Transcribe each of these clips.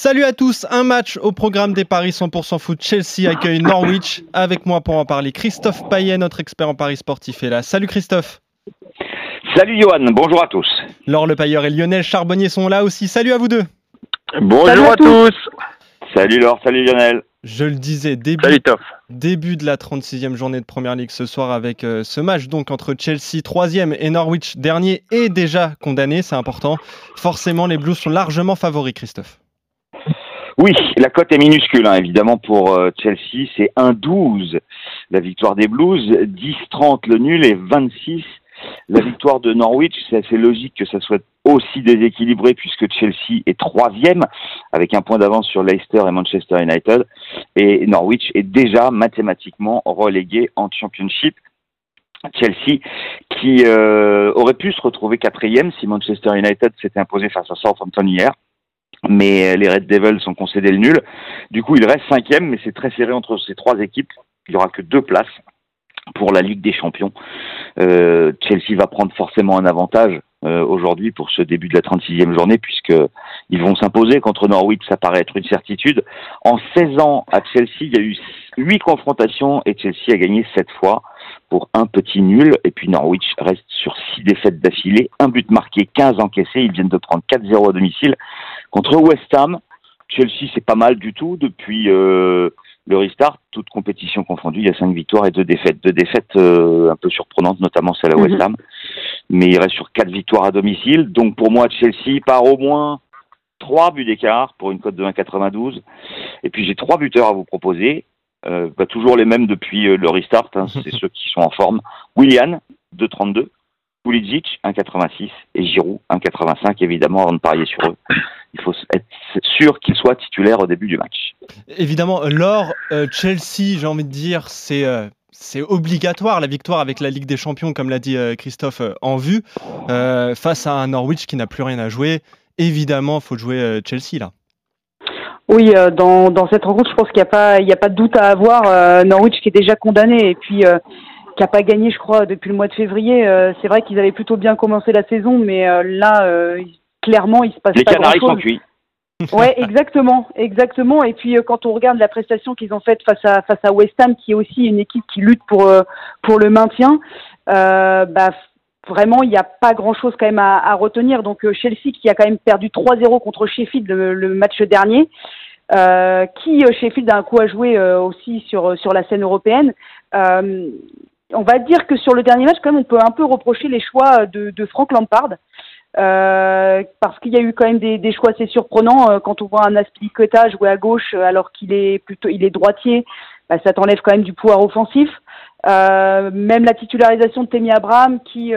Salut à tous, un match au programme des Paris 100% foot. Chelsea accueille Norwich. Avec moi pour en parler, Christophe Payet, notre expert en Paris sportif est là. Salut Christophe. Salut Johan, bonjour à tous. Laure Le Pailleur et Lionel Charbonnier sont là aussi. Salut à vous deux. Bonjour à, tous. Salut Laure, salut Lionel. Je le disais, début, début de la 36e journée de Première Ligue ce soir avec euh, ce match donc entre Chelsea 3e et Norwich dernier est déjà condamné, c'est important. Forcément, les Blues sont largement favoris, Christophe. Oui, la cote est minuscule, hein, évidemment, pour euh, Chelsea. C'est 1-12 la victoire des Blues, 10-30 le nul et 26 la victoire de Norwich. C'est assez logique que ça soit aussi déséquilibré puisque Chelsea est troisième avec un point d'avance sur Leicester et Manchester United. Et Norwich est déjà mathématiquement relégué en Championship. Chelsea qui euh, aurait pu se retrouver quatrième si Manchester United s'était imposé face à Southampton hier mais les Red Devils ont concédé le nul. Du coup, il reste cinquième, mais c'est très serré entre ces trois équipes. Il n'y aura que deux places pour la Ligue des Champions. Euh, Chelsea va prendre forcément un avantage euh, aujourd'hui pour ce début de la 36e journée puisque ils vont s'imposer contre Norwich, ça paraît être une certitude. En 16 ans à Chelsea, il y a eu 8 confrontations et Chelsea a gagné 7 fois pour un petit nul et puis Norwich reste sur 6 défaites d'affilée, un but marqué, 15 encaissés, ils viennent de prendre 4-0 à domicile contre West Ham. Chelsea c'est pas mal du tout depuis euh, le restart, toute compétition confondue, il y a cinq victoires et deux défaites. Deux défaites euh, un peu surprenantes, notamment celle à West mhm. Ham. Mais il reste sur quatre victoires à domicile. Donc pour moi, Chelsea part au moins trois buts d'écart pour une cote de 1,92. Et puis j'ai trois buteurs à vous proposer. Euh, bah, toujours les mêmes depuis euh, le restart. Hein. C'est ceux qui sont en forme. Willian, 2,32. Pulisic, 1,86. Et Giroud, 1,85. Évidemment, avant de parier sur eux il faut être sûr qu'il soit titulaire au début du match. Évidemment, lors euh, Chelsea, j'ai envie de dire, c'est euh, c'est obligatoire la victoire avec la Ligue des Champions, comme l'a dit euh, Christophe en vue, face à un Norwich qui n'a plus rien à jouer. Évidemment, il faut jouer Chelsea là. Oui, dans, dans, cette rencontre, je pense qu'il n'y a, pas, a pas de doute à avoir. Norwich qui est déjà condamné et puis qui n'a pas gagné, je crois, depuis le mois de février. c'est vrai qu'ils avaient plutôt bien commencé la saison, mais là, clairement, il se passe Les pas Canaries sont cuits. ouais, exactement, exactement. Et puis euh, quand on regarde la prestation qu'ils ont faite face à face à West Ham, qui est aussi une équipe qui lutte pour euh, pour le maintien, euh, bah vraiment il n'y a pas grand chose quand même à, à retenir. Donc euh, Chelsea qui a quand même perdu 3-0 contre Sheffield le, le match dernier, qui Sheffield a un coup à jouer aussi sur sur la scène européenne. On va dire que sur le dernier match, quand même, on peut un peu reprocher les choix de, de Frank Lampard. Euh, parce qu'il y a eu quand même des, des choix assez surprenants euh, quand on voit un Aspilicueta jouer à gauche euh, alors qu'il est plutôt il est droitier, bah, ça t'enlève quand même du pouvoir offensif. Euh, même la titularisation de Temi Abraham, qui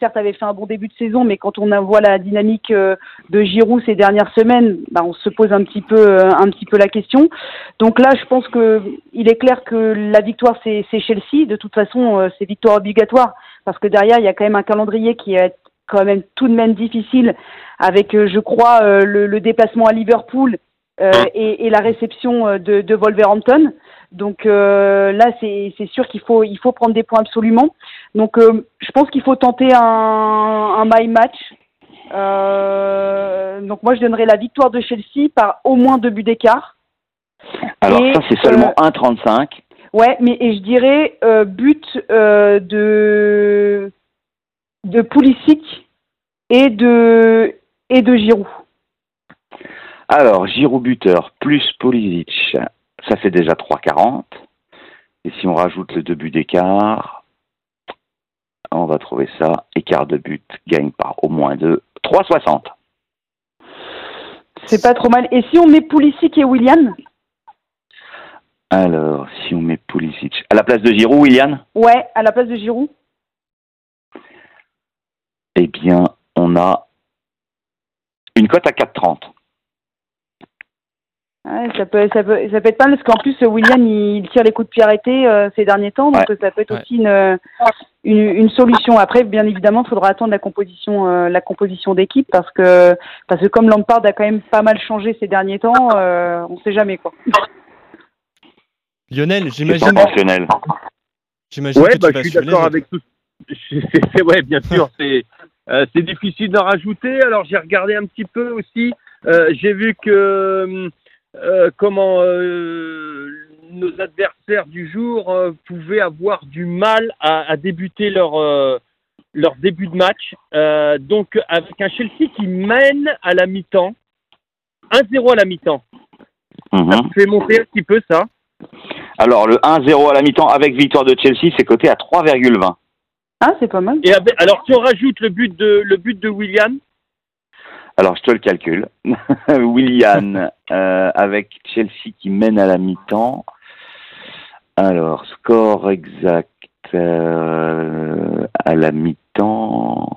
certes avait fait un bon début de saison, mais quand on voit la dynamique de Giroud ces dernières semaines, bah, on se pose un petit peu un petit peu la question. Donc là, je pense que il est clair que la victoire c'est Chelsea. De toute façon, c'est victoire obligatoire parce que derrière il y a quand même un calendrier qui est quand même tout de même difficile avec, euh, je crois, euh, le, déplacement à Liverpool euh, et, la réception de, de Wolverhampton. Donc là, c'est sûr qu'il faut, il faut prendre des points absolument. Donc je pense qu'il faut tenter un, un my match. donc moi, je donnerais la victoire de Chelsea par au moins deux buts d'écart. Alors ça, c'est seulement 1,35. Ouais, mais et je dirais but de de Pulisic et de, et de Giroud. Alors, Giroud buteur plus Pulisic, ça fait déjà 3,40. Et si on rajoute le deux buts d'écart, on va trouver ça. Écart de but gagne par au moins 2. 3,60. C'est pas trop mal. Et si on met Pulisic et William? Alors, si on met Pulisic. À la place de Giroud, William? Ouais, à la place de Giroud eh bien, on a une cote à 4,30. Ça, peut, ça, peut, ça peut être pas parce qu'en plus, William, il tire les coups de pied arrêtés euh, ces derniers temps, donc ça peut être aussi une, une, solution. Après, bien évidemment, il faudra attendre la composition, euh, la composition d'équipe parce que, parce que comme Lampard a quand même pas mal changé ces derniers temps, euh, on ne sait jamais quoi. Lionel, j'imagine. J'imagine ouais, que bah, je suis d'accord avec tout. C'est ouais, bien sûr, c'est euh, c'est difficile d'en rajouter. Alors j'ai regardé un petit peu aussi J'ai vu que comment nos adversaires du jour pouvaient avoir du mal à, débuter leur leur début de match. donc avec un Chelsea qui mène à la mi-temps, 1-0 à la mi-temps. Mhm. Ça fait monter un petit peu ça. Alors le 1-0 à la mi-temps avec victoire de Chelsea, c'est coté à 3,20. Ah, c'est pas mal. Et alors si on rajoute le but de le but de William Alors je te le calcule. William euh, avec Chelsea qui mène à la mi-temps. Alors score exact euh, à la mi-temps.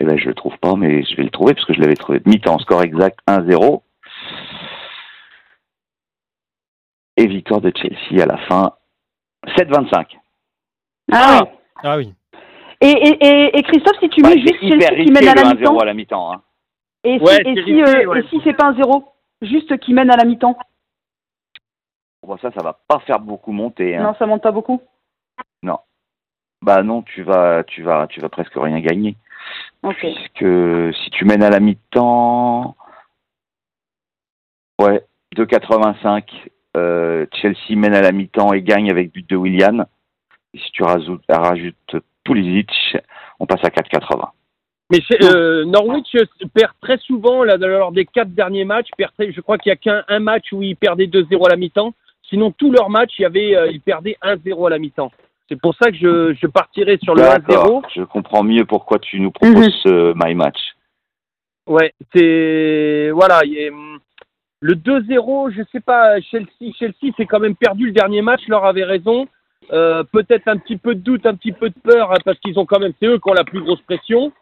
Eh ben je le trouve pas, mais je vais le trouver parce que je l'avais trouvé. Mi-temps, score exact 1-0. et victoire de Chelsea à la fin 7-25. Ah, oui. Ah oui. Et, et, et, Christophe, si tu mets juste Chelsea qui mène à la mi-temps. à la mi-temps. Hein. Et si, et si, euh, si c'est pas un 0, juste qui mène à la mi-temps. Bon, ça, ça va pas faire beaucoup monter. Hein. Non, ça monte pas beaucoup. Non. Bah non, tu vas, tu vas, tu vas presque rien gagner. Ok. Puisque si tu mènes à la mi-temps, ouais, 2,85 euh, Chelsea mène à la mi-temps et gagne avec but de Willian. Et si tu rajoutes, rajoutes Pulisic, on passe à 4,80. Mais euh, Norwich perd très souvent là, lors des quatre derniers matchs. je crois qu'il n'y a qu'un match où ils perdaient 2-0 à la mi-temps. Sinon, tous leurs matchs, il y avait, euh, ils perdaient 1-0 à la mi-temps. C'est pour ça que je, je partirais sur le 1-0. Je comprends mieux pourquoi tu nous proposes mhm. ce My Match. Ouais, c'est. Voilà. Le 2-0, je sais pas, Chelsea, Chelsea s'est quand même perdu le dernier match, leur avait raison. Euh, peut-être un petit peu de doute, un petit peu de peur, hein, parce qu'ils ont quand même, c'est eux qui ont la plus grosse pression.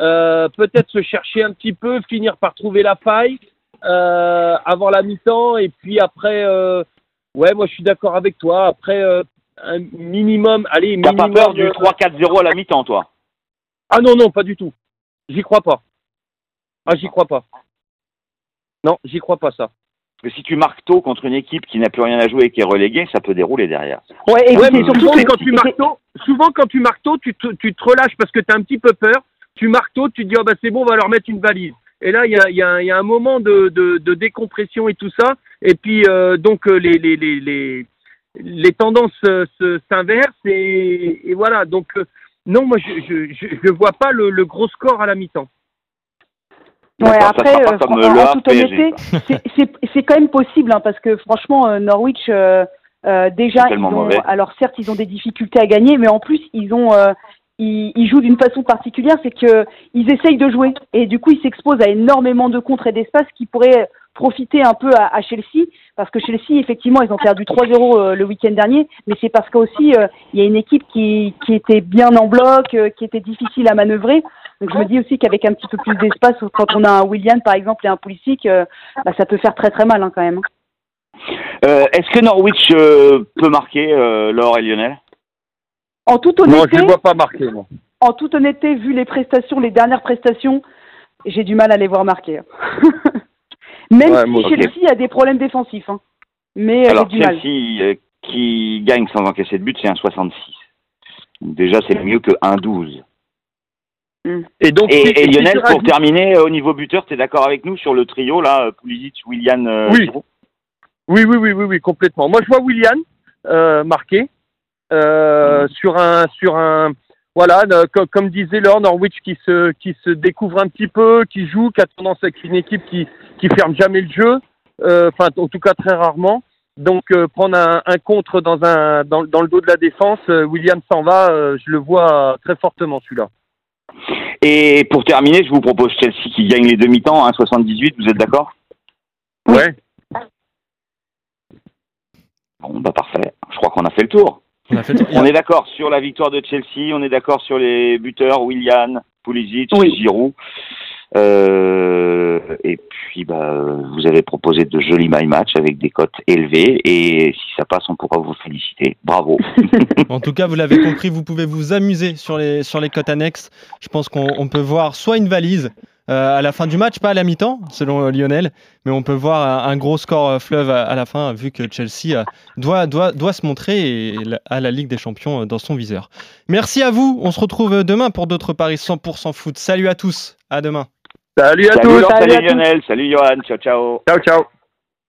Euh, peut-être se chercher un petit peu, finir par trouver la faille euh, avant la mi-temps, et puis après, euh, ouais, moi je suis d'accord avec toi. Après, euh, un minimum, allez, minimum. T'as pas peur du 3-4-0 à la mi-temps, toi? Ah non, non, pas du tout. J'y crois pas. Ah, j'y crois pas. Non, j'y crois pas ça. Parce que si tu marques tôt contre une équipe qui n'a plus rien à jouer et qui est reléguée, ça peut dérouler derrière. Ouais, mais surtout quand tu marques tôt, souvent quand tu marques tôt, tu te, tu te relâches parce que tu as un petit peu peur. Tu marques tôt, tu te dis oh bah c'est bon, on va leur mettre une valise. Et là, il y a, y, a, y a, un moment de, de, de, décompression et tout ça. Et puis euh, donc euh, les, les, les, les, les tendances euh, s'inversent et, et, voilà. Donc non, moi je je vois pas le, le gros score à la mi-temps. Ouais, après, euh, en, toute honnêteté, c'est quand même possible, hein, parce que franchement, euh, Norwich, euh, euh, déjà, ils ont, alors certes, ils ont des difficultés à gagner, mais en plus, ils ont, ils, ils, jouent d'une façon particulière, c'est que ils essayent de jouer, et du coup, ils s'exposent à énormément de contres et d'espace qui pourraient profiter un peu à, à, Chelsea, parce que Chelsea, effectivement, ils ont perdu 3-0 le week-end dernier, mais c'est parce qu'aussi, il y a une équipe qui, qui était bien en bloc, qui était difficile à manœuvrer. Donc je me dis aussi qu'avec un petit peu plus d'espace, quand on a un William par exemple et un Pulisic, euh, bah, ça peut faire très très mal hein, quand même. Euh, Est-ce que Norwich euh, peut marquer euh, Laure et Lionel? En toute honnêteté. Non, je ne vois pas marquer. Moi. En toute honnêteté, vu les prestations, les dernières prestations, j'ai du mal à les voir marquer. Même si Chelsea a des problèmes défensifs. Hein. Mais Alors, du Chelsea qui gagne sans encaisser de but, c'est un 66. Déjà, c'est mieux que 1-12. Mm. Et donc, et, Lionel, pour terminer, euh, au niveau buteur, tu es d'accord avec nous sur le trio là, Pulisic, Willian, euh, oui. oui. oui, oui, oui, oui, complètement. Moi, je vois Willian euh, marqué euh, mm. sur un, sur un, voilà, comme, comme, disait Laure, Norwich qui se, qui se découvre un petit peu, qui joue, qui a tendance à être une équipe qui, qui ferme jamais le jeu, enfin, en tout cas très rarement. Donc prendre un, un, contre dans un dans, dans, le dos de la défense, William s'en va, je le vois très fortement celui-là. Et pour terminer, je vous propose Chelsea qui gagne les demi-temps, 1,78, vous êtes d'accord? Ouais. Bon, bah parfait. Je crois qu'on a fait le tour. On, est d'accord sur la victoire de Chelsea, on est d'accord sur les buteurs, Willian, Pulisic, Giroud. Euh, et puis, bah, vous avez proposé de jolis my match avec des cotes élevées. Et si ça passe, on pourra vous féliciter. Bravo. en tout cas, vous l'avez compris, vous pouvez vous amuser sur les, sur les cotes annexes. Je pense qu'on peut voir soit une valise. Euh, à la fin du match, pas à la mi-temps, selon euh, Lionel, mais on peut voir un, gros score fleuve à, la fin, vu que Chelsea doit, doit, doit se montrer et à la Ligue des Champions dans son viseur. Merci à vous, on se retrouve demain pour d'autres paris 100% foot. Salut à tous, à demain. Salut à Salut tous. Salut salut à tous. Lionel, salut Johan, ciao ciao. Ciao, ciao.